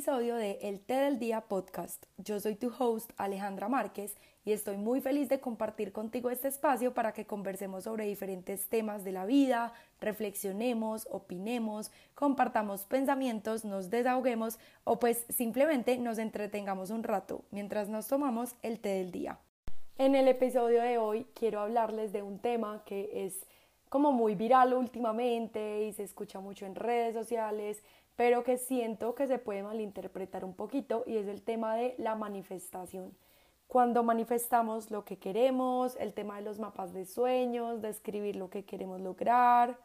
episodio de El Té del Día podcast. Yo soy tu host Alejandra Márquez y estoy muy feliz de compartir contigo este espacio para que conversemos sobre diferentes temas de la vida, reflexionemos, opinemos, compartamos pensamientos, nos desahoguemos o pues simplemente nos entretengamos un rato mientras nos tomamos el té del día. En el episodio de hoy quiero hablarles de un tema que es como muy viral últimamente y se escucha mucho en redes sociales, pero que siento que se puede malinterpretar un poquito y es el tema de la manifestación. Cuando manifestamos lo que queremos, el tema de los mapas de sueños, de escribir lo que queremos lograr.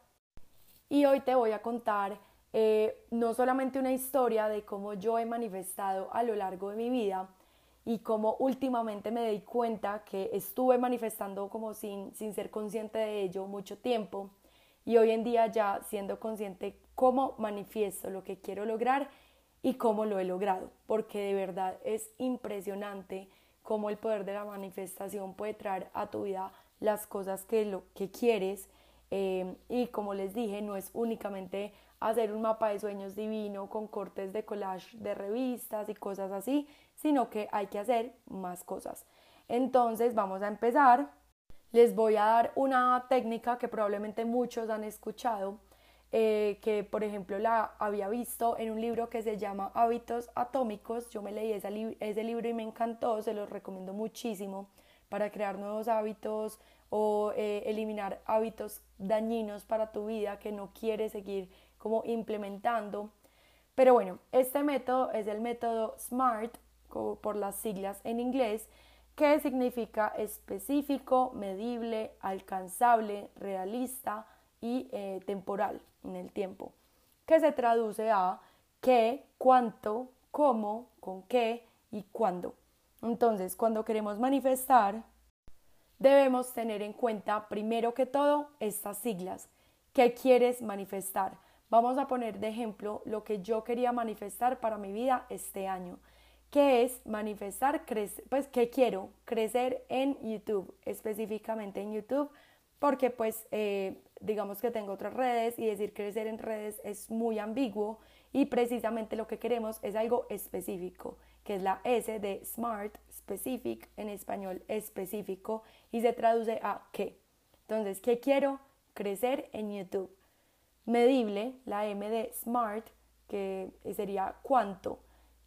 Y hoy te voy a contar eh, no solamente una historia de cómo yo he manifestado a lo largo de mi vida, y cómo últimamente me di cuenta que estuve manifestando como sin, sin ser consciente de ello mucho tiempo y hoy en día ya siendo consciente cómo manifiesto lo que quiero lograr y cómo lo he logrado, porque de verdad es impresionante cómo el poder de la manifestación puede traer a tu vida las cosas que, lo, que quieres eh, y como les dije, no es únicamente hacer un mapa de sueños divino con cortes de collage de revistas y cosas así, sino que hay que hacer más cosas. Entonces vamos a empezar. Les voy a dar una técnica que probablemente muchos han escuchado, eh, que por ejemplo la había visto en un libro que se llama Hábitos Atómicos. Yo me leí ese, libro y me encantó, se los recomiendo muchísimo para crear nuevos hábitos o eh, eliminar hábitos dañinos para tu vida que no quieres seguir como implementando. Pero bueno, este método es el método SMART, por las siglas en inglés, que significa específico, medible, alcanzable, realista y eh, temporal en el tiempo, que se traduce a qué, cuánto, cómo, con qué y cuándo. Entonces, cuando queremos manifestar, debemos tener en cuenta primero que todo estas siglas. ¿Qué quieres manifestar? Vamos a poner de ejemplo lo que yo quería manifestar para mi vida este año, que es manifestar, pues que quiero crecer en YouTube, específicamente en YouTube, porque pues eh, digamos que tengo otras redes y decir crecer en redes es muy ambiguo y precisamente lo que queremos es algo específico, que es la S de Smart, specific, en español específico y se traduce a qué. Entonces, ¿qué quiero? Crecer en YouTube medible, la M de SMART, que sería cuánto.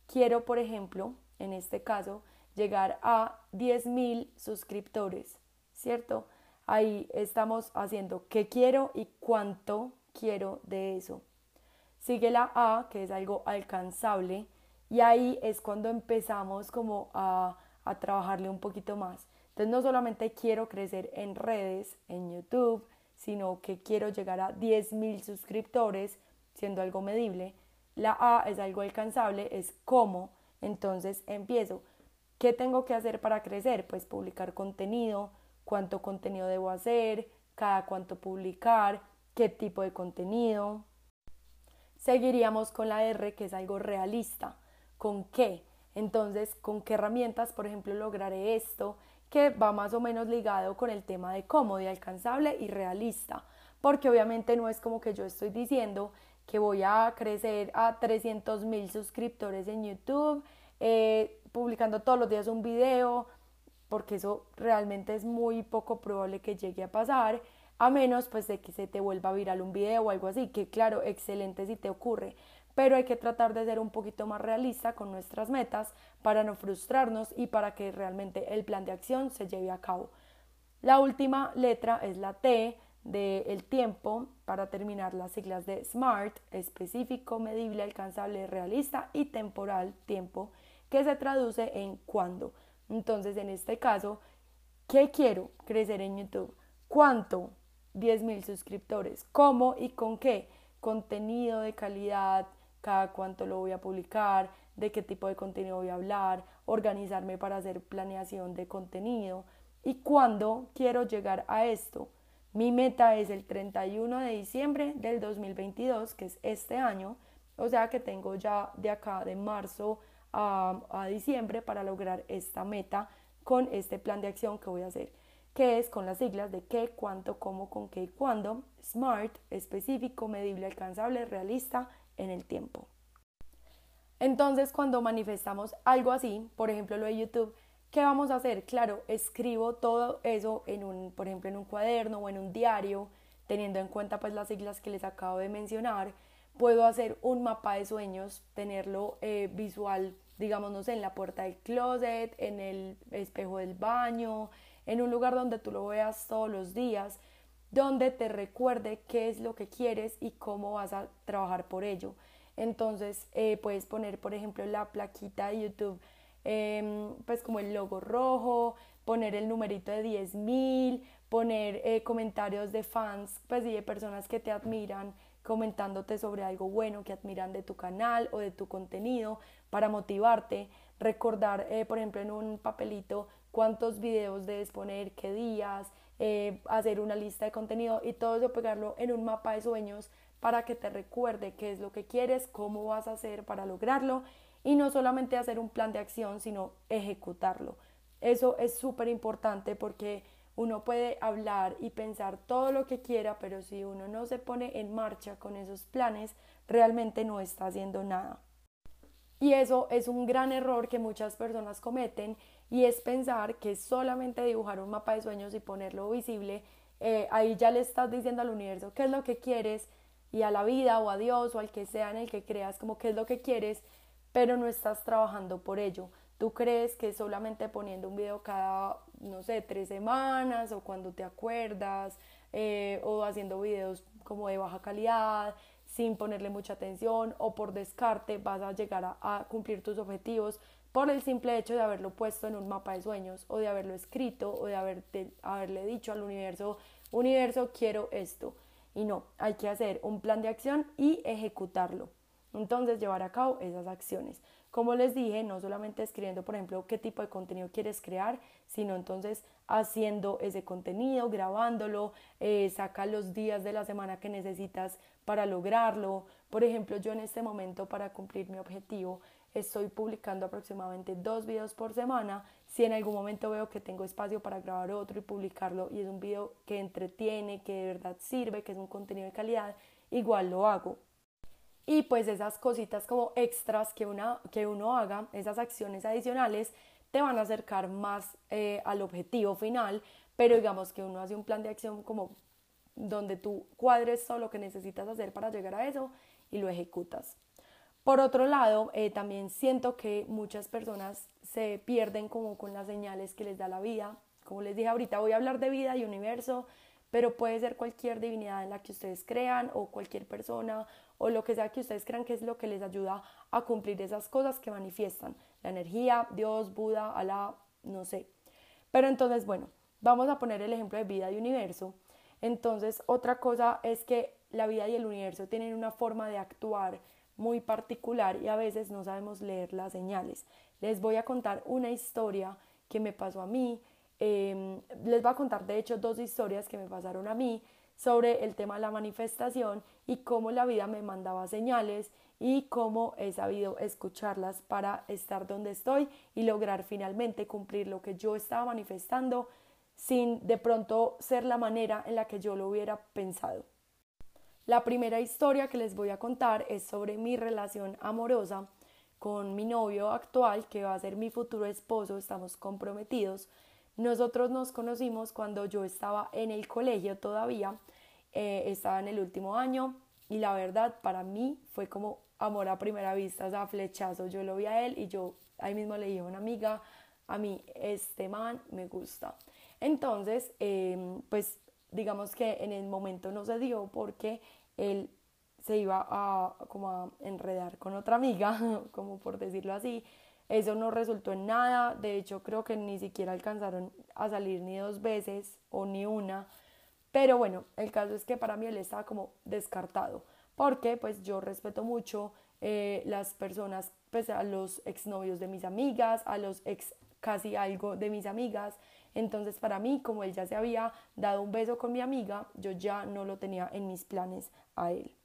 Quiero, por ejemplo, en este caso, llegar a 10.000 suscriptores, ¿cierto? Ahí estamos haciendo qué quiero y cuánto quiero de eso. Sigue la A, que es algo alcanzable, y ahí es cuando empezamos como a, a trabajarle un poquito más. Entonces no solamente quiero crecer en redes, en YouTube, sino que quiero llegar a 10.000 suscriptores, siendo algo medible. La A es algo alcanzable, es cómo. Entonces empiezo. ¿Qué tengo que hacer para crecer? Pues publicar contenido, cuánto contenido debo hacer, cada cuánto publicar, qué tipo de contenido. Seguiríamos con la R, que es algo realista. ¿Con qué? Entonces, ¿con qué herramientas, por ejemplo, lograré esto? que va más o menos ligado con el tema de cómodo, y alcanzable y realista, porque obviamente no es como que yo estoy diciendo que voy a crecer a 300 mil suscriptores en YouTube, eh, publicando todos los días un video, porque eso realmente es muy poco probable que llegue a pasar, a menos pues de que se te vuelva viral un video o algo así, que claro, excelente si te ocurre, pero hay que tratar de ser un poquito más realista con nuestras metas para no frustrarnos y para que realmente el plan de acción se lleve a cabo. La última letra es la T del el tiempo para terminar las siglas de SMART, específico, medible, alcanzable, realista y temporal, tiempo, que se traduce en cuándo. Entonces, en este caso, ¿qué quiero? Crecer en YouTube. ¿Cuánto? 10.000 suscriptores. ¿Cómo y con qué? Contenido de calidad, cada cuánto lo voy a publicar, de qué tipo de contenido voy a hablar, organizarme para hacer planeación de contenido y cuándo quiero llegar a esto. Mi meta es el 31 de diciembre del 2022, que es este año, o sea que tengo ya de acá de marzo a, a diciembre para lograr esta meta con este plan de acción que voy a hacer, que es con las siglas de qué, cuánto, cómo, con qué y cuándo, SMART, específico, medible, alcanzable, realista en el tiempo. Entonces, cuando manifestamos algo así, por ejemplo lo de YouTube, ¿qué vamos a hacer? Claro, escribo todo eso en un, por ejemplo, en un cuaderno o en un diario, teniendo en cuenta pues las siglas que les acabo de mencionar. Puedo hacer un mapa de sueños, tenerlo eh, visual, digamos, no en la puerta del closet, en el espejo del baño, en un lugar donde tú lo veas todos los días, donde te recuerde qué es lo que quieres y cómo vas a trabajar por ello. Entonces eh, puedes poner, por ejemplo, la plaquita de YouTube, em, pues como el logo rojo, poner el numerito de 10.000, poner eh, comentarios de fans, pues y de personas que te admiran, comentándote sobre algo bueno que admiran de tu canal o de tu contenido para motivarte, recordar, eh, por ejemplo, en un papelito cuántos videos debes poner, qué días, hacer una lista de contenido y todo eso pegarlo en un mapa de sueños para que te recuerde qué es lo que quieres, cómo vas a hacer para lograrlo y no solamente hacer un plan de acción, sino ejecutarlo. Eso es súper importante porque uno puede hablar y pensar todo lo que quiera, pero si uno no se pone en marcha con esos planes, realmente no está haciendo nada. Y eso es un gran error que muchas personas cometen y es pensar que solamente dibujar un mapa de sueños y ponerlo visible, eh, ahí ya le estás diciendo al universo qué es lo que quieres y a la vida o a Dios o al que sea en el que creas como qué es lo que quieres, pero no estás trabajando por ello. Tú crees que solamente poniendo un video cada, no sé, tres semanas o cuando te acuerdas eh, o haciendo videos como de baja calidad sin ponerle mucha atención o por descarte vas a llegar a, cumplir tus objetivos por el simple hecho de haberlo puesto en un mapa de sueños o de haberlo escrito o de haberte, haberle dicho al universo, universo, quiero esto y no, hay que hacer un plan de acción y ejecutarlo. Entonces, llevar a cabo esas acciones. Como les dije, no solamente escribiendo, por ejemplo, qué tipo de contenido quieres crear, sino entonces haciendo ese contenido, grabándolo, eh, saca los días de la semana que necesitas para lograrlo. Por ejemplo, yo en este momento para cumplir mi objetivo estoy publicando aproximadamente dos videos por semana. Si en algún momento veo que tengo espacio para grabar otro y publicarlo y es un video que entretiene, que de verdad sirve, que es un contenido de calidad, igual lo hago. Y pues esas cositas como extras que, una, que uno haga, esas acciones adicionales, te van a acercar más eh, al objetivo final, pero digamos que uno hace un plan de acción como donde tú cuadres todo lo que necesitas hacer para llegar a eso y lo ejecutas. Por otro lado, eh, también siento que muchas personas se pierden como con las señales que les da la vida. Como les dije ahorita, voy a hablar de vida y universo, pero puede ser cualquier divinidad en la que ustedes crean o cualquier persona o lo que sea que ustedes crean que es lo que les ayuda a cumplir esas cosas que manifiestan. La energía, Dios, Buda, Alá, no sé. Pero entonces, bueno, vamos a poner el ejemplo de vida y universo. Entonces, otra cosa es que la vida y el universo tienen una forma de actuar muy particular y a veces no sabemos leer las señales. Les voy a contar una historia que me pasó a mí. Em, les voy a contar de hecho dos historias que me pasaron a mí sobre el tema de la manifestación y cómo la vida me mandaba señales y cómo he sabido escucharlas para estar donde estoy y lograr finalmente cumplir lo que yo estaba manifestando sin de pronto ser la manera en la que yo lo hubiera pensado. La primera historia que les voy a contar es sobre mi relación amorosa con mi novio actual, que va a ser mi futuro esposo, estamos comprometidos. Nosotros nos conocimos cuando yo estaba en el colegio todavía, eh, estaba en el último año y la verdad para mí fue como amor a primera vista, o sea, flechazo. Yo lo vi a él y yo ahí mismo le dije a una amiga, a mí este man me gusta. Entonces, em, pues digamos que en el momento no se dio porque él se iba a como a enredar con otra amiga, como por decirlo así. Eso no resultó en nada, de hecho creo que ni siquiera alcanzaron a salir ni dos veces o ni una. Pero bueno, el caso es que para mí él estaba como descartado, porque pues yo respeto mucho eh, las personas, pues a los exnovios de mis amigas, a los ex casi algo de mis amigas. Entonces para mí, como él ya se había dado un beso con mi amiga, yo ya no lo tenía en mis planes a él.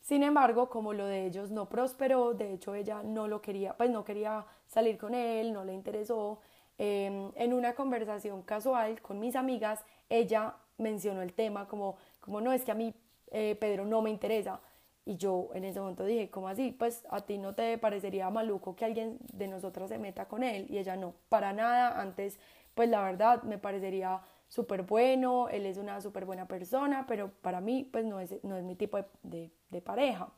Sin embargo, como lo de ellos no prosperó, de hecho ella no lo quería, pues no quería salir con él, no le interesó. Em, en una conversación casual con mis amigas, ella mencionó el tema como, como no es que a mí eh, Pedro no me interesa. Y yo en ese momento dije, ¿cómo así? Pues a ti no te parecería maluco que alguien de nosotras se meta con él. Y ella no, para nada. Antes, pues la verdad me parecería súper bueno, él es una súper buena persona, pero para mí pues no es, no es mi tipo de, de, pareja.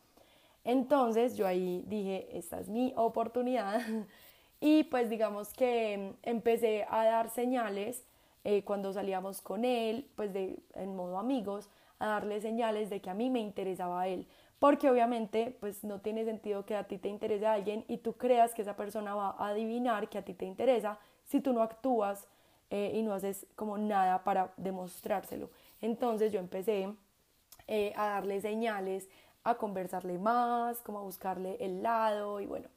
Entonces yo ahí dije, esta es mi oportunidad y pues digamos que empecé a dar señales eh, cuando salíamos con él, pues de, en modo amigos, a darle señales de que a mí me interesaba a él. Porque obviamente pues no tiene sentido que a ti te interese alguien y tú creas que esa persona va a adivinar que a ti te interesa si tú no actúas eh, y no haces como nada para demostrárselo. Entonces yo empecé eh, a darle señales, a conversarle más, como a buscarle el lado y bueno,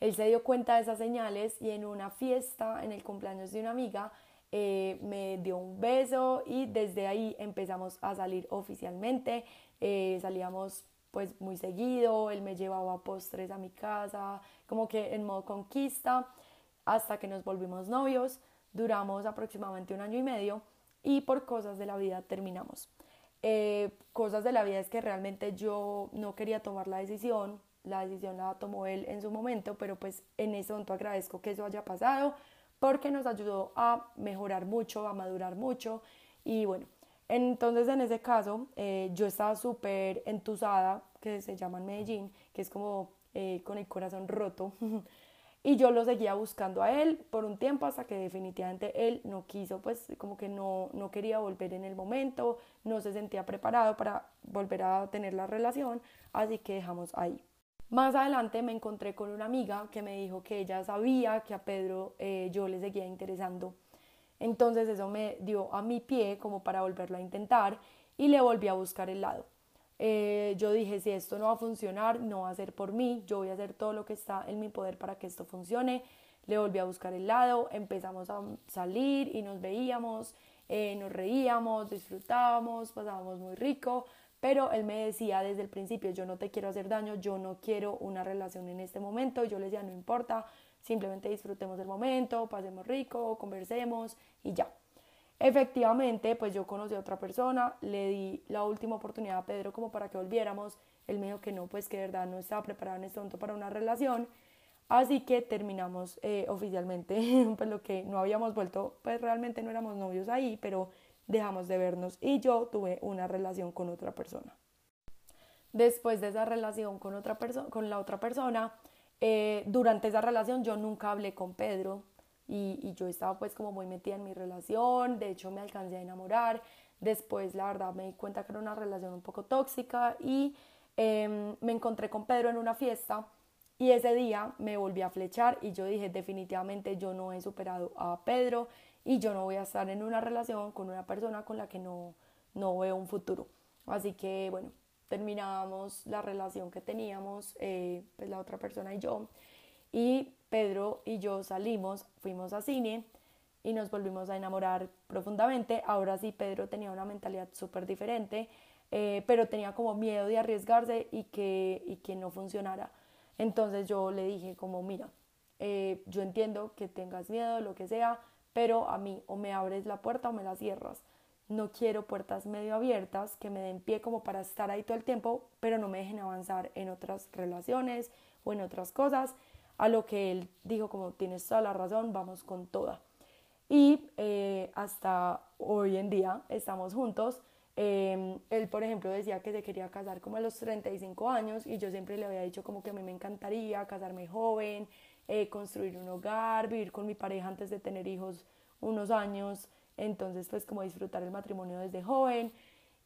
él se dio cuenta de esas señales y en una fiesta, en el cumpleaños de una amiga, eh, me dio un beso y desde ahí empezamos a salir oficialmente. salíamos pues muy seguido, él me llevaba postres a mi casa, como que en modo conquista, hasta que nos volvimos novios duramos aproximadamente un año y medio y por cosas de la vida terminamos. Eh, cosas de la vida es que realmente yo no quería tomar la decisión, la decisión la tomó él en su momento, pero pues en ese momento agradezco que eso haya pasado porque nos ayudó a mejorar mucho, a madurar mucho y bueno, entonces en ese caso eh, yo estaba súper entusada, que se llama en Medellín, que es como eh, con el corazón roto. Y yo lo seguía buscando a él por un tiempo hasta que definitivamente él no quiso, pues como que no, no quería volver en el momento, no se sentía preparado para volver a tener la relación, así que dejamos ahí. Más adelante me encontré con una amiga que me dijo que ella sabía que a Pedro eh, yo le seguía interesando. Entonces eso me dio a mi pie como para volverlo a intentar y le volví a buscar el lado. Eh, yo dije, si esto no va a funcionar, no va a ser por mí, yo voy a hacer todo lo que está en mi poder para que esto funcione. Le volví a buscar el lado, empezamos a salir y nos veíamos, eh, nos reíamos, disfrutábamos, pasábamos muy rico, pero él me decía desde el principio, yo no te quiero hacer daño, yo no quiero una relación en este momento, yo le decía, no importa, simplemente disfrutemos el momento, pasemos rico, conversemos y ya. Efectivamente, pues yo conocí a otra persona, le di la última oportunidad a Pedro como para que volviéramos. Él me dijo que no, pues que de verdad no estaba preparado en este momento para una relación. Así que terminamos eh, oficialmente, pues lo que no habíamos vuelto, pues realmente no éramos novios ahí, pero dejamos de vernos y yo tuve una relación con otra persona. Después de esa relación con, otra con la otra persona, eh, durante esa relación yo nunca hablé con Pedro, y, yo estaba pues como muy metida en mi relación, de hecho me alcancé a enamorar, después la verdad me di cuenta que era una relación un poco tóxica y em, me encontré con Pedro en una fiesta y ese día me volví a flechar y yo dije definitivamente yo no he superado a Pedro y yo no voy a estar en una relación con una persona con la que no, no veo un futuro. Así que bueno, terminamos la relación que teníamos, eh, pues la otra persona y yo. Y Pedro y yo salimos, fuimos a cine y nos volvimos a enamorar profundamente. Ahora sí, Pedro tenía una mentalidad súper diferente, eh, pero tenía como miedo de arriesgarse y que, y que no funcionara. Entonces yo le dije como, mira, eh, yo entiendo que tengas miedo, lo que sea, pero a mí o me abres la puerta o me la cierras. No quiero puertas medio abiertas que me den pie como para estar ahí todo el tiempo, pero no me dejen avanzar en otras relaciones o en otras cosas a lo que él dijo como tienes toda la razón, vamos con toda. Y eh, hasta hoy en día estamos juntos. Em, él, por ejemplo, decía que se quería casar como a los 35 años y yo siempre le había dicho como que a mí me encantaría casarme joven, eh, construir un hogar, vivir con mi pareja antes de tener hijos unos años, entonces pues como disfrutar el matrimonio desde joven.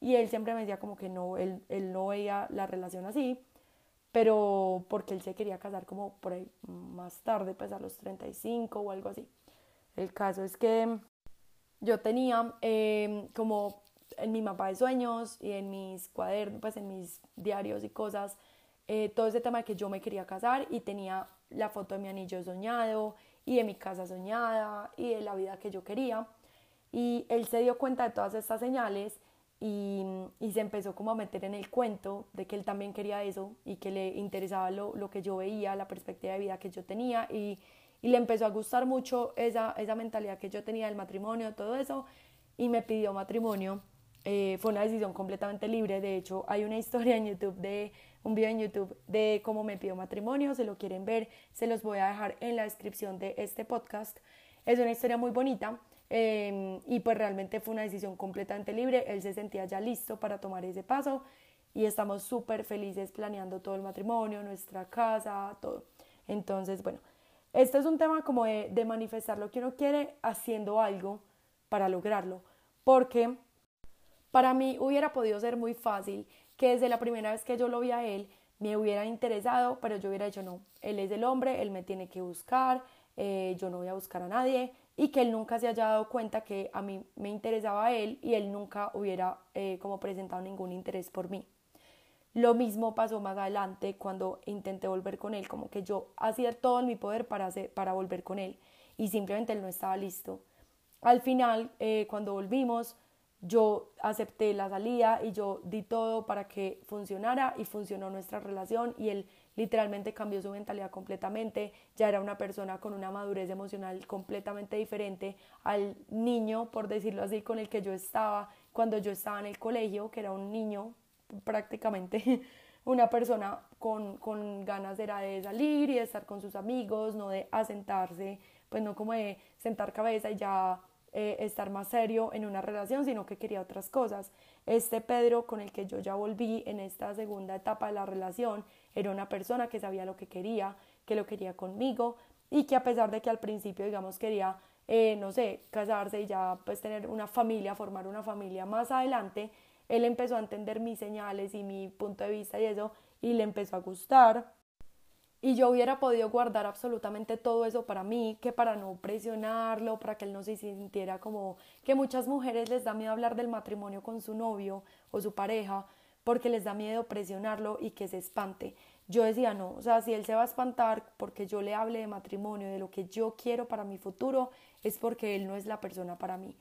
Y él siempre me decía como que no, él, él no veía la relación así pero porque él se quería casar como por ahí más tarde, pues a los 35 o algo así. El caso es que yo tenía em, como en mi mapa de sueños y en mis cuadernos, pues en mis diarios y cosas, eh, todo ese tema de que yo me quería casar y tenía la foto de mi anillo soñado y de mi casa soñada y de la vida que yo quería. Y él se dio cuenta de todas estas señales y, y, se empezó como a meter en el cuento de que él también quería eso y que le interesaba lo, lo que yo veía, la perspectiva de vida que yo tenía y, y, le empezó a gustar mucho esa, esa mentalidad que yo tenía del matrimonio, todo eso y me pidió matrimonio Eh, fue una decisión completamente libre. De hecho, hay una historia en YouTube de un video en YouTube de cómo me pidió matrimonio. Si lo quieren ver, se los voy a dejar en la descripción de este podcast. Es una historia muy bonita em, y pues realmente fue una decisión completamente libre. Él se sentía ya listo para tomar ese paso y estamos súper felices planeando todo el matrimonio, nuestra casa, todo. Entonces, bueno, este es un tema como de, de manifestar lo que uno quiere haciendo algo para lograrlo, porque para mí hubiera podido ser muy fácil que desde la primera vez que yo lo vi a él me hubiera interesado, pero yo hubiera dicho no, él es el hombre, él me tiene que buscar, eh, yo no voy a buscar a nadie y que él nunca se haya dado cuenta que a mí me interesaba a él y él nunca hubiera eh, como presentado ningún interés por mí. Lo mismo pasó más adelante cuando intenté volver con él, como que yo hacía todo en mi poder para, hacer, para volver con él y simplemente él no estaba listo. Al final, eh, cuando volvimos, yo acepté la salida y yo di todo para que funcionara y funcionó nuestra relación y él literalmente cambió su mentalidad completamente, ya era una persona con una madurez emocional completamente diferente al niño, por decirlo así, con el que yo estaba cuando yo estaba en el colegio, que era un niño prácticamente una persona con, con ganas de salir y de estar con sus amigos, no de asentarse, pues no como de sentar cabeza y ya eh, estar más serio en una relación, sino que quería otras cosas. Este Pedro con el que yo ya volví en esta segunda etapa de la relación era una persona que sabía lo que quería, que lo quería conmigo y que a pesar de que al principio, digamos, quería, eh, no sé, casarse y ya pues tener una familia, formar una familia más adelante, él empezó a entender mis señales y mi punto de vista y eso y le empezó a gustar y yo hubiera podido guardar absolutamente todo eso para mí, que para no presionarlo, para que él no se sintiera como que muchas mujeres les da miedo hablar del matrimonio con su novio o su pareja, porque les da miedo presionarlo y que se espante. Yo decía, no, o sea, si él se va a espantar porque yo le hable de matrimonio, de lo que yo quiero para mi futuro, es porque él no es la persona para mí.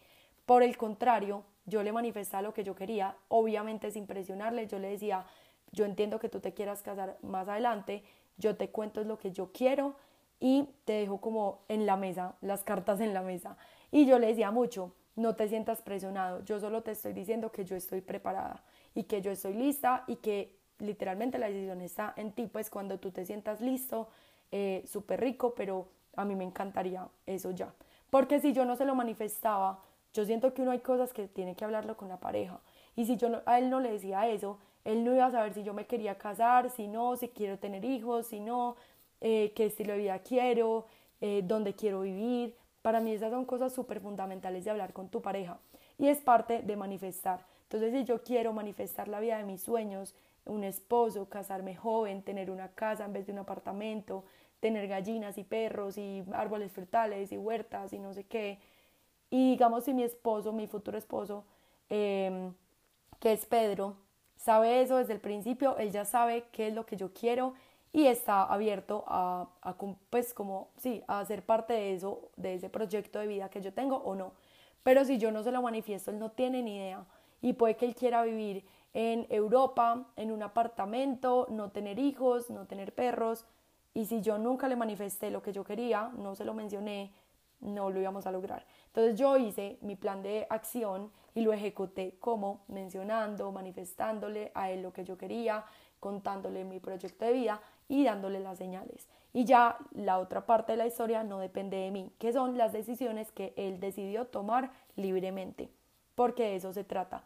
Por el contrario, yo le manifestaba lo que yo quería, obviamente sin presionarle, yo le decía, yo entiendo que tú te quieras casar más adelante, yo te cuento lo que yo quiero y te dejo como en la mesa, las cartas en la mesa. Y yo le decía mucho, no te sientas presionado, yo solo te estoy diciendo que yo estoy preparada y que yo estoy lista y que literalmente la decisión está en ti, pues cuando tú te sientas listo, eh, súper rico, pero a mí me encantaría eso ya. Porque si yo no se lo manifestaba, yo siento que uno hay cosas que tiene que hablarlo con la pareja. Y si yo a él no le decía eso, él no iba a saber si yo me quería casar, si no, si quiero tener hijos, si no, eh, qué estilo de vida quiero, eh, dónde quiero vivir. Para mí esas son cosas súper fundamentales de hablar con tu pareja y es parte de manifestar. Entonces, si yo quiero manifestar la vida de mis sueños, un esposo, casarme joven, tener una casa en vez de un apartamento, tener gallinas y perros y árboles frutales y huertas y no sé qué. Y digamos si mi esposo, mi futuro esposo, em, que es Pedro, sabe eso desde el principio, él ya sabe qué es lo que yo quiero y está abierto a, a, pues como, sí, a ser parte de eso, de ese proyecto de vida que yo tengo o no. Pero si yo no se lo manifiesto, él no tiene ni idea y puede que él quiera vivir en Europa, en un apartamento, no tener hijos, no tener perros. Y si yo nunca le manifesté lo que yo quería, no se lo mencioné, no lo íbamos a lograr. Entonces yo hice mi plan de acción y lo ejecuté como mencionando, manifestándole a él lo que yo quería, contándole mi proyecto de vida y dándole las señales. Y ya la otra parte de la historia no depende de mí, que son las decisiones que él decidió tomar libremente, porque de eso se trata.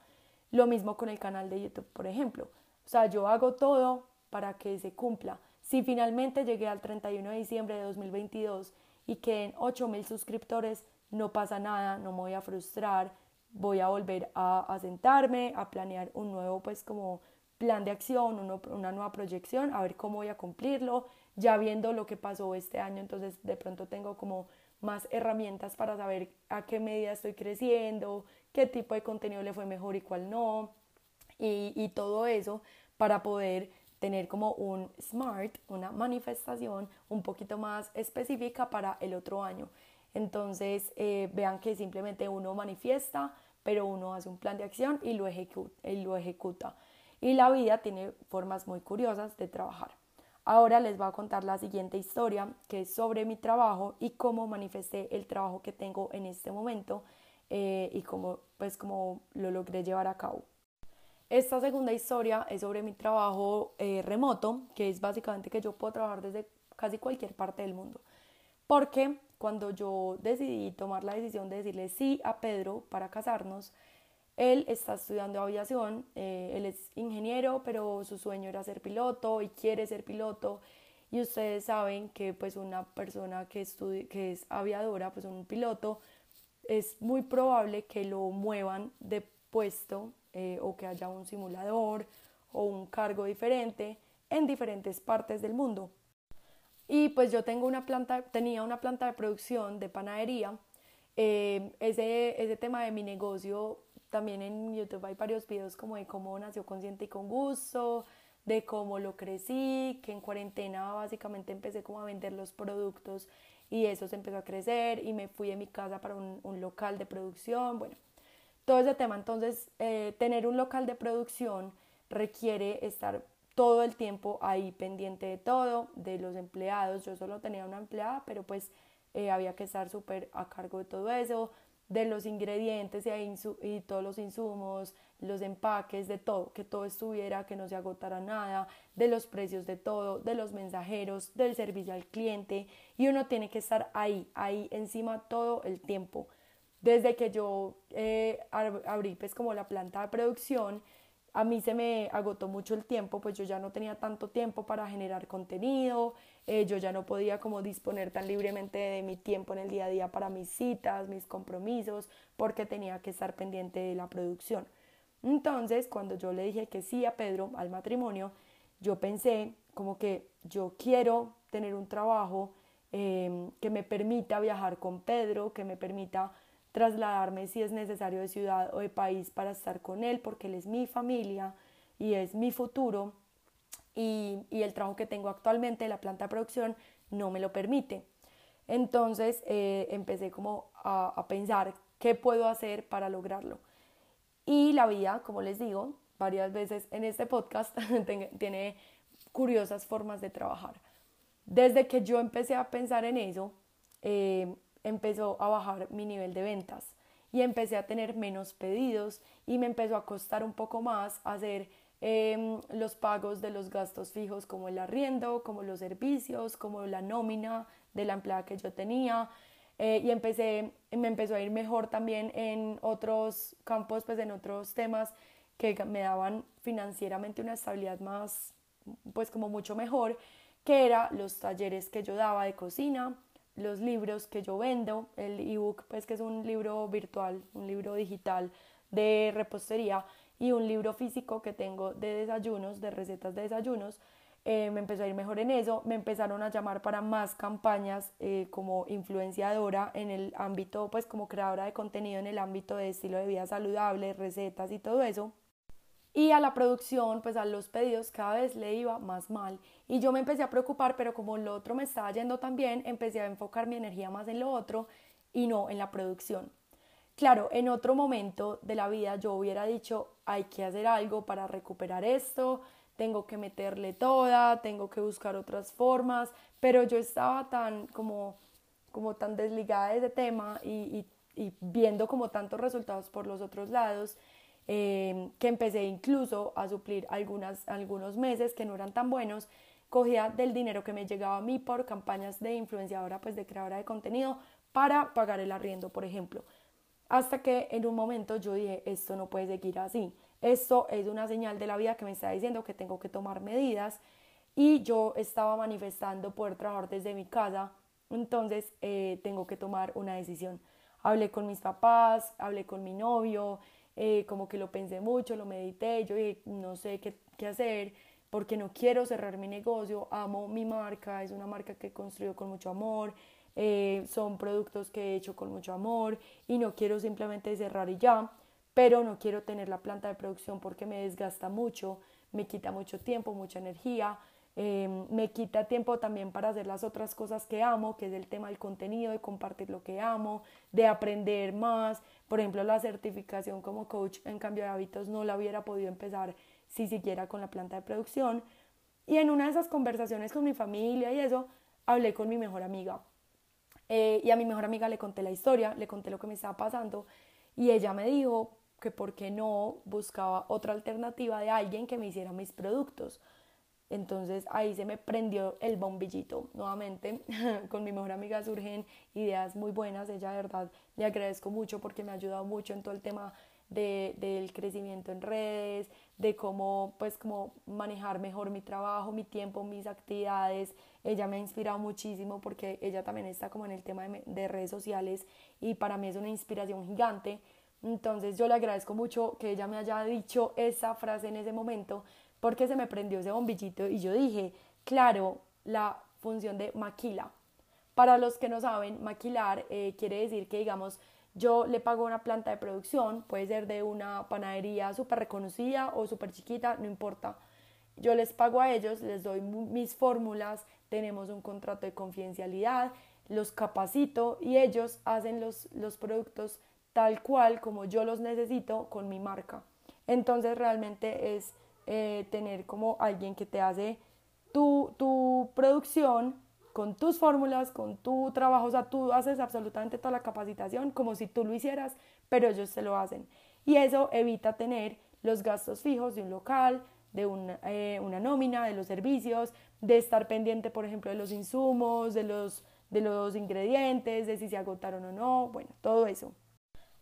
Lo mismo con el canal de YouTube, por ejemplo. O sea, yo hago todo para que se cumpla. Si finalmente llegué al 31 de diciembre de 2022 y que en 8 suscriptores, no pasa nada, no me voy a frustrar, voy a volver a, sentarme, a planear un nuevo, pues como plan de acción, una nueva proyección, a ver cómo voy a cumplirlo, ya viendo lo que pasó este año, entonces de pronto tengo como más herramientas para saber a qué medida estoy creciendo, qué tipo de contenido le fue mejor y cuál no, y, y todo eso para poder tener como un SMART, una manifestación un poquito más específica para el otro año. Entonces, eh, vean que simplemente uno manifiesta, pero uno hace un plan de acción y lo, y lo ejecuta. Y la vida tiene formas muy curiosas de trabajar. Ahora les voy a contar la siguiente historia, que es sobre mi trabajo y cómo manifesté el trabajo que tengo en este momento eh, y cómo, pues, cómo lo logré llevar a cabo. Esta segunda historia es sobre mi trabajo eh, remoto, que es básicamente que yo puedo trabajar desde casi cualquier parte del mundo. Porque cuando yo decidí tomar la decisión de decirle sí a Pedro para casarnos, él está estudiando aviación, eh, él es ingeniero, pero su sueño era ser piloto y quiere ser piloto. Y ustedes saben que pues una persona que, que es aviadora, pues un piloto, es muy probable que lo muevan de puesto eh, o que haya un simulador o un cargo diferente en diferentes partes del mundo. Y pues yo tengo una planta, tenía una planta de producción de panadería. Eh, ese, ese tema de mi negocio, también en YouTube hay varios videos como de cómo nació consciente y con gusto, de cómo lo crecí, que en cuarentena básicamente empecé como a vender los productos y eso se empezó a crecer y me fui de mi casa para un, un local de producción. Bueno, todo ese tema. Entonces, eh, tener un local de producción requiere estar todo el tiempo ahí pendiente de todo, de los empleados. Yo solo tenía una empleada, pero pues eh, había que estar súper a cargo de todo eso, de los ingredientes y, y, todos los insumos, los empaques, de todo, que todo estuviera, que no se agotara nada, de los precios de todo, de los mensajeros, del servicio al cliente. Y uno tiene que estar ahí, ahí encima todo el tiempo desde que yo eh, abrí pues como la planta de producción, a mí se me agotó mucho el tiempo, pues yo ya no tenía tanto tiempo para generar contenido, eh, yo ya no podía como disponer tan libremente de mi tiempo en el día a día para mis citas, mis compromisos, porque tenía que estar pendiente de la producción. Entonces, cuando yo le dije que sí a Pedro al matrimonio, yo pensé como que yo quiero tener un trabajo em, que me permita viajar con Pedro, que me permita trasladarme si es necesario de ciudad o de país para estar con él, porque él es mi familia y es mi futuro y, el trabajo que tengo actualmente, la planta de producción, no me lo permite. Entonces eh, empecé como a, a pensar qué puedo hacer para lograrlo. Y la vida, como les digo varias veces en este podcast, tiene curiosas formas de trabajar. Desde que yo empecé a pensar en eso, eh, empezó a bajar mi nivel de ventas y empecé a tener menos pedidos y me empezó a costar un poco más hacer em, los pagos de los gastos fijos como el arriendo, como los servicios, como la nómina de la empleada que yo tenía. Eh, y empecé, me empezó a ir mejor también en otros campos, pues en otros temas que me daban financieramente una estabilidad más, pues como mucho mejor, que era los talleres que yo daba de cocina, los libros que yo vendo, el ebook, pues que es un libro virtual, un libro digital de repostería y un libro físico que tengo de desayunos, de recetas de desayunos. Eh, me empezó a ir mejor en eso, me empezaron a llamar para más campañas eh, como influenciadora en el ámbito, pues como creadora de contenido en el ámbito de estilo de vida saludable, recetas y todo eso. Y a la producción, pues a los pedidos cada vez le iba más mal. Y yo me empecé a preocupar, pero como lo otro me estaba yendo tan bien, empecé a enfocar mi energía más en lo otro y no en la producción. Claro, en otro momento de la vida yo hubiera dicho, hay que hacer algo para recuperar esto, tengo que meterle toda, tengo que buscar otras formas, pero yo estaba tan como, como tan desligada de ese tema y viendo como tantos resultados por los otros lados Em, que empecé incluso a suplir algunas, algunos meses que no eran tan buenos, cogía del dinero que me llegaba a mí por campañas de influenciadora, pues de creadora de contenido, para pagar el arriendo, por ejemplo. Hasta que en un momento yo dije, esto no puede seguir así. Esto es una señal de la vida que me está diciendo que tengo que tomar medidas y yo estaba manifestando poder trabajar desde mi casa, entonces eh, tengo que tomar una decisión. Hablé con mis papás, hablé con mi novio, eh, como que lo pensé mucho, lo medité, yo dije, no sé qué, qué hacer, porque no quiero cerrar mi negocio, amo mi marca, es una marca que he construido con mucho amor, eh, son productos que he hecho con mucho amor y no quiero simplemente cerrar y ya, pero no quiero tener la planta de producción porque me desgasta mucho, me quita mucho tiempo, mucha energía, Em, me quita tiempo también para hacer las otras cosas que amo, que es el tema del contenido, de compartir lo que amo, de aprender más. Por ejemplo, la certificación como coach en cambio de hábitos no la hubiera podido empezar si siquiera con la planta de producción. Y en una de esas conversaciones con mi familia y eso, hablé con mi mejor amiga. Eh, y a mi mejor amiga le conté la historia, le conté lo que me estaba pasando. y ella me dijo que por qué no buscaba otra alternativa de alguien que me hiciera mis productos. Entonces ahí se me prendió el bombillito nuevamente. Con mi mejor amiga surgen ideas muy buenas. Ella de verdad le agradezco mucho porque me ha ayudado mucho en todo el tema de, del crecimiento en redes, de cómo pues como manejar mejor mi trabajo, mi tiempo, mis actividades. Ella me ha inspirado muchísimo porque ella también está como en el tema de, de redes sociales y para mí es una inspiración gigante. Entonces yo le agradezco mucho que ella me haya dicho esa frase en ese momento porque se me prendió ese bombillito y yo dije, claro, la función de maquila. Para los que no saben, maquilar eh, quiere decir que, digamos, yo le pago una planta de producción, puede ser de una panadería súper reconocida o súper chiquita, no importa. Yo les pago a ellos, les doy mis fórmulas, tenemos un contrato de confidencialidad, los capacito y ellos hacen los, los productos tal cual como yo los necesito con mi marca. Entonces realmente es eh, tener como alguien que te hace tu, tu producción con tus fórmulas, con tu trabajo, o sea, tú haces absolutamente toda la capacitación como si tú lo hicieras, pero ellos te lo hacen. Y eso evita tener los gastos fijos de un local, de una, eh, una nómina, de los servicios, de estar pendiente, por ejemplo, de los insumos, de los, de los ingredientes, de si se agotaron o no, bueno, todo eso.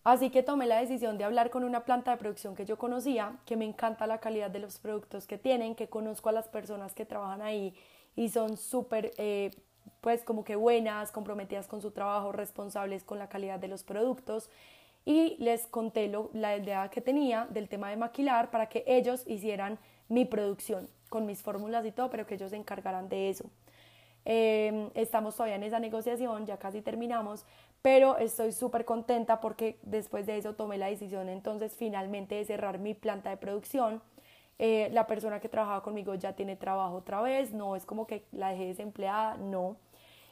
Así que tomé la decisión de hablar con una planta de producción que yo conocía, que me encanta la calidad de los productos que tienen, que conozco a las personas que trabajan ahí y son súper, eh, pues como que buenas, comprometidas con su trabajo, responsables con la calidad de los productos. Y les conté lo, la idea que tenía del tema de maquilar para que ellos hicieran mi producción con mis fórmulas y todo, pero que ellos se encargaran de eso. Eh, estamos todavía en esa negociación, ya casi terminamos, pero estoy súper contenta porque después de eso tomé la decisión entonces finalmente de cerrar mi planta de producción. Eh, la persona que trabajaba conmigo ya tiene trabajo otra vez, no es como que la dejé desempleada, no.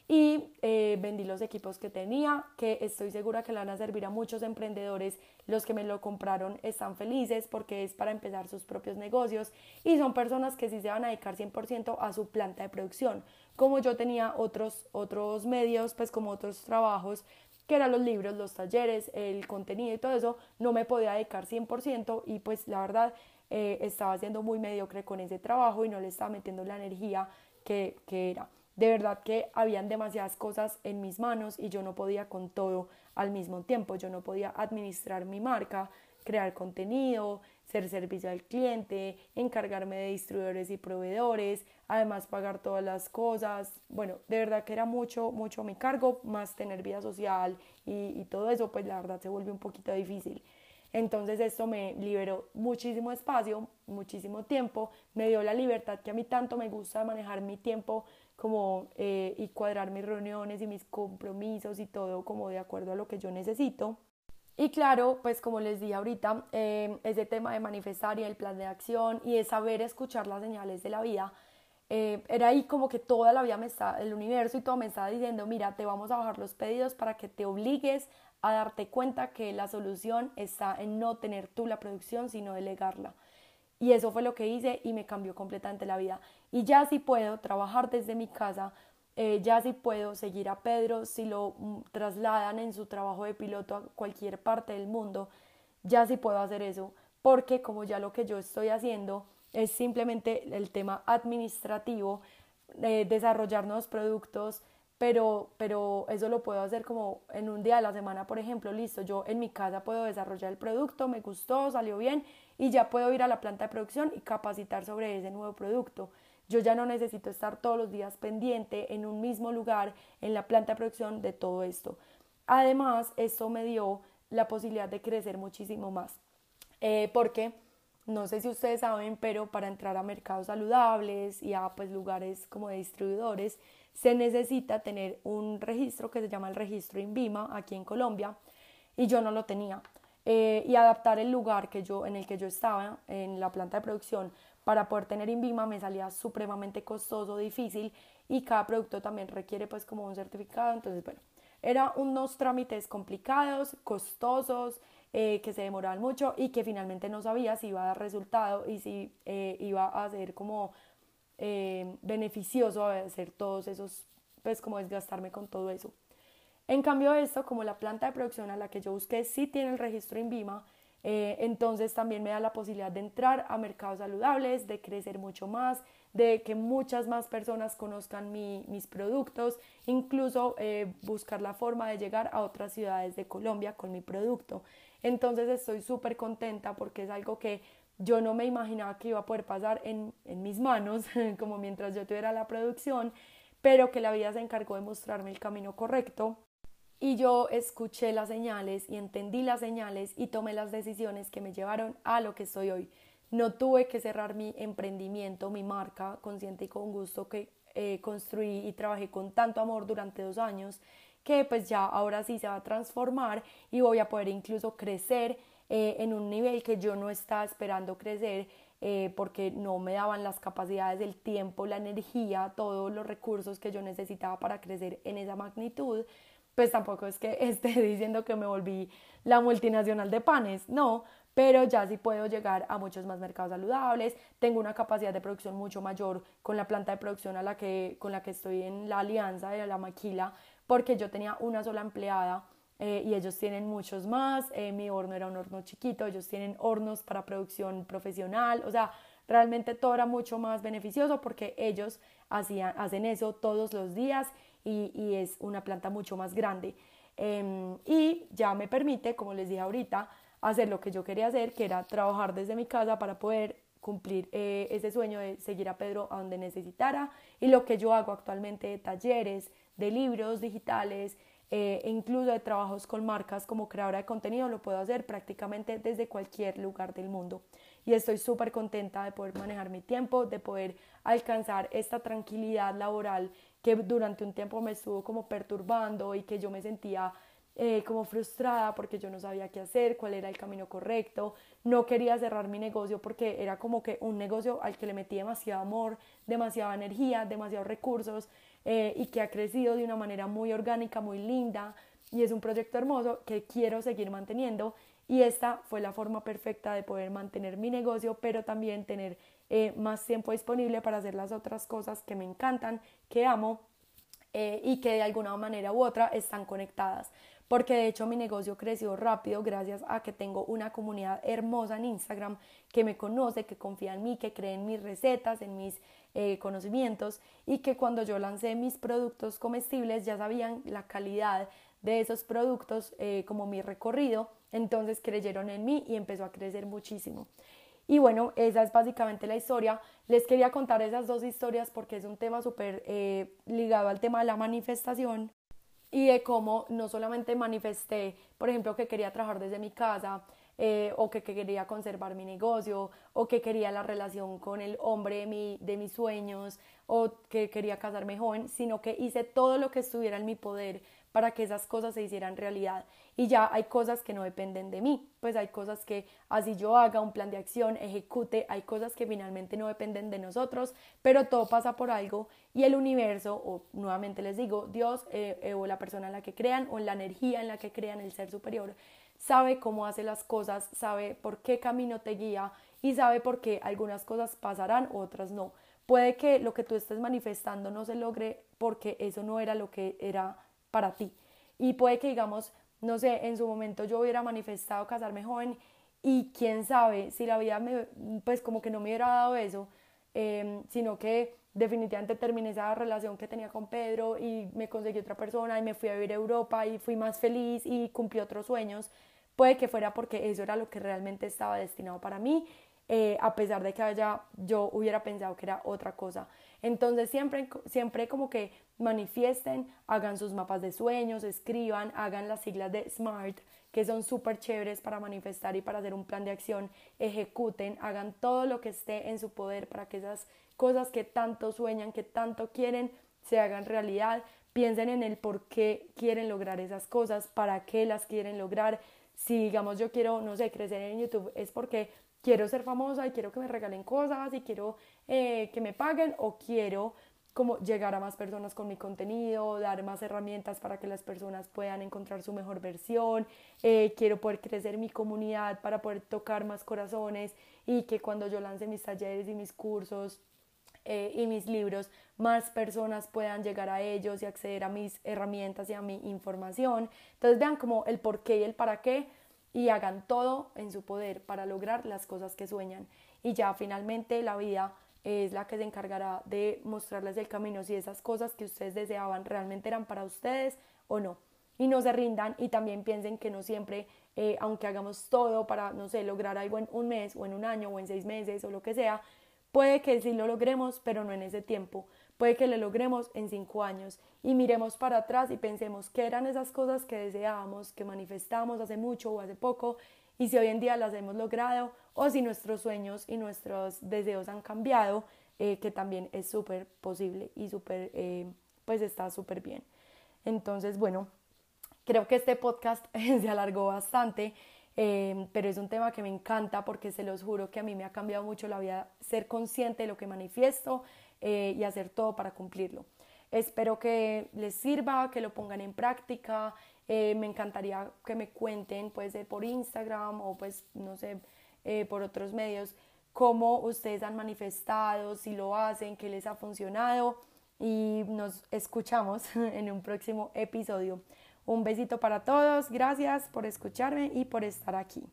Y eh, vendí los equipos que tenía, que estoy segura que le van a servir a muchos emprendedores. Los que me lo compraron están felices porque es para empezar sus propios negocios y son personas que sí se van a dedicar 100% a su planta de producción como yo tenía otros, otros medios, pues como otros trabajos, que eran los libros, los talleres, el contenido y todo eso, no me podía dedicar 100% y pues la verdad eh, estaba siendo muy mediocre con ese trabajo y no le estaba metiendo la energía que, que era. De verdad que habían demasiadas cosas en mis manos y yo no podía con todo al mismo tiempo. Yo no podía administrar mi marca, crear contenido, ser servicio al cliente, encargarme de distribuidores y proveedores, además pagar todas las cosas. Bueno, de verdad que era mucho, mucho mi cargo, más tener vida social y, todo eso, pues la verdad se volvió un poquito difícil. Entonces esto me liberó muchísimo espacio, muchísimo tiempo, me dio la libertad que a mí tanto me gusta manejar mi tiempo como eh, y cuadrar mis reuniones y mis compromisos y todo como de acuerdo a lo que yo necesito. Y claro, pues como les dije ahorita, eh, ese tema de manifestar y el plan de acción y de saber escuchar las señales de la vida, eh, era ahí como que toda la vida me está, el universo y todo me estaba diciendo, mira, te vamos a bajar los pedidos para que te obligues a darte cuenta que la solución está en no tener tú la producción, sino delegarla. Y eso fue lo que hice y me cambió completamente la vida. Y ya sí puedo trabajar desde mi casa, eh, ya sí puedo seguir a Pedro si lo mm, trasladan en su trabajo de piloto a cualquier parte del mundo, ya sí puedo hacer eso, porque como ya lo que yo estoy haciendo es simplemente el tema administrativo, de desarrollar nuevos productos, pero, pero eso lo puedo hacer como en un día de la semana, por ejemplo, listo, yo en mi casa puedo desarrollar el producto, me gustó, salió bien y ya puedo ir a la planta de producción y capacitar sobre ese nuevo producto. Yo ya no necesito estar todos los días pendiente en un mismo lugar en la planta de producción de todo esto. Además, esto me dio la posibilidad de crecer muchísimo más. Eh, porque, no sé si ustedes saben, pero para entrar a mercados saludables y a pues, lugares como de distribuidores, se necesita tener un registro que se llama el registro INVIMA aquí en Colombia y yo no lo tenía. Eh, y adaptar el lugar que yo, en el que yo estaba, en la planta de producción, para poder tener INVIMA me salía supremamente costoso, difícil y cada producto también requiere pues como un certificado, entonces bueno, eran unos trámites complicados, costosos, eh, que se demoraban mucho y que finalmente no sabía si iba a dar resultado y si eh, iba a ser como eh, beneficioso hacer todos esos, pues como desgastarme con todo eso. En cambio esto, como la planta de producción a la que yo busqué sí tiene el registro INVIMA, eh, entonces también me da la posibilidad de entrar a mercados saludables, de crecer mucho más, de que muchas más personas conozcan mis productos, incluso eh, buscar la forma de llegar a otras ciudades de Colombia con mi producto. Entonces estoy súper contenta porque es algo que yo no me imaginaba que iba a poder pasar en, en mis manos, como mientras yo tuviera la producción, pero que la vida se encargó de mostrarme el camino correcto y yo escuché las señales y entendí las señales y tomé las decisiones que me llevaron a lo que estoy hoy. No tuve que cerrar mi emprendimiento, mi marca, consciente y con gusto que eh, construí y trabajé con tanto amor durante dos años, que pues ya ahora sí se va a transformar y voy a poder incluso crecer eh, en un nivel que yo no estaba esperando crecer eh, porque no me daban las capacidades, el tiempo, la energía, todos los recursos que yo necesitaba para crecer en esa magnitud pues tampoco es que esté diciendo que me volví la multinacional de panes, no, pero ya sí puedo llegar a muchos más mercados saludables, tengo una capacidad de producción mucho mayor con la planta de producción a la que, con la que estoy en la alianza de la maquila, porque yo tenía una sola empleada eh, y ellos tienen muchos más, eh, mi horno era un horno chiquito, ellos tienen hornos para producción profesional, o sea, realmente todo era mucho más beneficioso porque ellos hacían, hacen eso todos los días y, es una planta mucho más grande. Em, y ya me permite, como les dije ahorita, hacer lo que yo quería hacer, que era trabajar desde mi casa para poder cumplir eh, ese sueño de seguir a Pedro a donde necesitara y lo que yo hago actualmente de talleres, de libros digitales eh, e incluso de trabajos con marcas como creadora de contenido lo puedo hacer prácticamente desde cualquier lugar del mundo. Y estoy súper contenta de poder manejar mi tiempo, de poder alcanzar esta tranquilidad laboral que durante un tiempo me estuvo como perturbando y que yo me sentía eh, como frustrada porque yo no sabía qué hacer, cuál era el camino correcto, no quería cerrar mi negocio porque era como que un negocio al que le metí demasiado amor, demasiada energía, demasiados recursos eh, y que ha crecido de una manera muy orgánica, muy linda y es un proyecto hermoso que quiero seguir manteniendo y esta fue la forma perfecta de poder mantener mi negocio pero también tener eh, más tiempo disponible para hacer las otras cosas que me encantan, que amo eh, y que de alguna manera u otra están conectadas. Porque de hecho mi negocio creció rápido gracias a que tengo una comunidad hermosa en Instagram que me conoce, que confía en mí, que cree en mis recetas, en mis eh, conocimientos y que cuando yo lancé mis productos comestibles ya sabían la calidad de esos productos como mi recorrido, entonces creyeron en mí y empezó a crecer muchísimo. Y bueno, esa es básicamente la historia. Les quería contar esas dos historias porque es un tema súper eh, ligado al tema de la manifestación y de cómo no solamente manifesté, por ejemplo, que quería trabajar desde mi casa eh, o que, quería conservar mi negocio o que quería la relación con el hombre de, de mis sueños o que quería casarme joven, sino que hice todo lo que estuviera en mi poder para que esas cosas se hicieran realidad. Y ya hay cosas que no dependen de mí, pues hay cosas que así yo haga un plan de acción, ejecute, hay cosas que finalmente no dependen de nosotros, pero todo pasa por algo y el universo, o nuevamente les digo, Dios eh, eh, o la persona en la que crean o la energía en la que crean, el ser superior, sabe cómo hace las cosas, sabe por qué camino te guía y sabe por qué algunas cosas pasarán, otras no. Puede que lo que tú estés manifestando no se logre porque eso no era lo que era para ti. Y puede que, digamos, no sé, en su momento yo hubiera manifestado casarme joven y quién sabe si la vida me, pues como que no me hubiera dado eso, em, sino que definitivamente terminé esa relación que tenía con Pedro y me conseguí otra persona y me fui a vivir a Europa y fui más feliz y cumplí otros sueños. Puede que fuera porque eso era lo que realmente estaba destinado para mí, eh, a pesar de que haya, yo hubiera pensado que era otra cosa. Entonces siempre, siempre como que manifiesten, hagan sus mapas de sueños, escriban, hagan las siglas de SMART, que son súper chéveres para manifestar y para hacer un plan de acción, ejecuten, hagan todo lo que esté en su poder para que esas cosas que tanto sueñan, que tanto quieren, se hagan realidad. Piensen en el por qué quieren lograr esas cosas, para qué las quieren lograr. Si digamos yo quiero, no sé, crecer en YouTube, es porque quiero ser famosa y quiero que me regalen cosas y quiero eh, que me paguen o quiero como llegar a más personas con mi contenido, dar más herramientas para que las personas puedan encontrar su mejor versión, eh, quiero poder crecer mi comunidad para poder tocar más corazones y que cuando yo lance mis talleres y mis cursos eh, y mis libros más personas puedan llegar a ellos y acceder a mis herramientas y a mi información. Entonces vean como el por qué y el para qué y hagan todo en su poder para lograr las cosas que sueñan. Y ya finalmente la vida es la que se encargará de mostrarles el camino si esas cosas que ustedes deseaban realmente eran para ustedes o no. Y no se rindan y también piensen que no siempre, eh, aunque hagamos todo para, no sé, lograr algo en un mes o en un año o en seis meses o lo que sea, puede que sí lo logremos, pero no en ese tiempo. Puede que lo logremos en cinco años y miremos para atrás y pensemos qué eran esas cosas que deseábamos, que manifestamos hace mucho o hace poco y si hoy en día las hemos logrado o si nuestros sueños y nuestros deseos han cambiado, eh, que también es súper posible y súper, eh, pues está súper bien. Entonces, bueno, creo que este podcast se alargó bastante. Eh, pero es un tema que me encanta porque se los juro que a mí me ha cambiado mucho la vida ser consciente de lo que manifiesto eh, y hacer todo para cumplirlo. Espero que les sirva, que lo pongan en práctica. Eh, me encantaría que me cuenten, puede ser por Instagram o pues no sé, eh, por otros medios, cómo ustedes han manifestado, si lo hacen, qué les ha funcionado y nos escuchamos en un próximo episodio. Un besito para todos, gracias por escucharme y por estar aquí.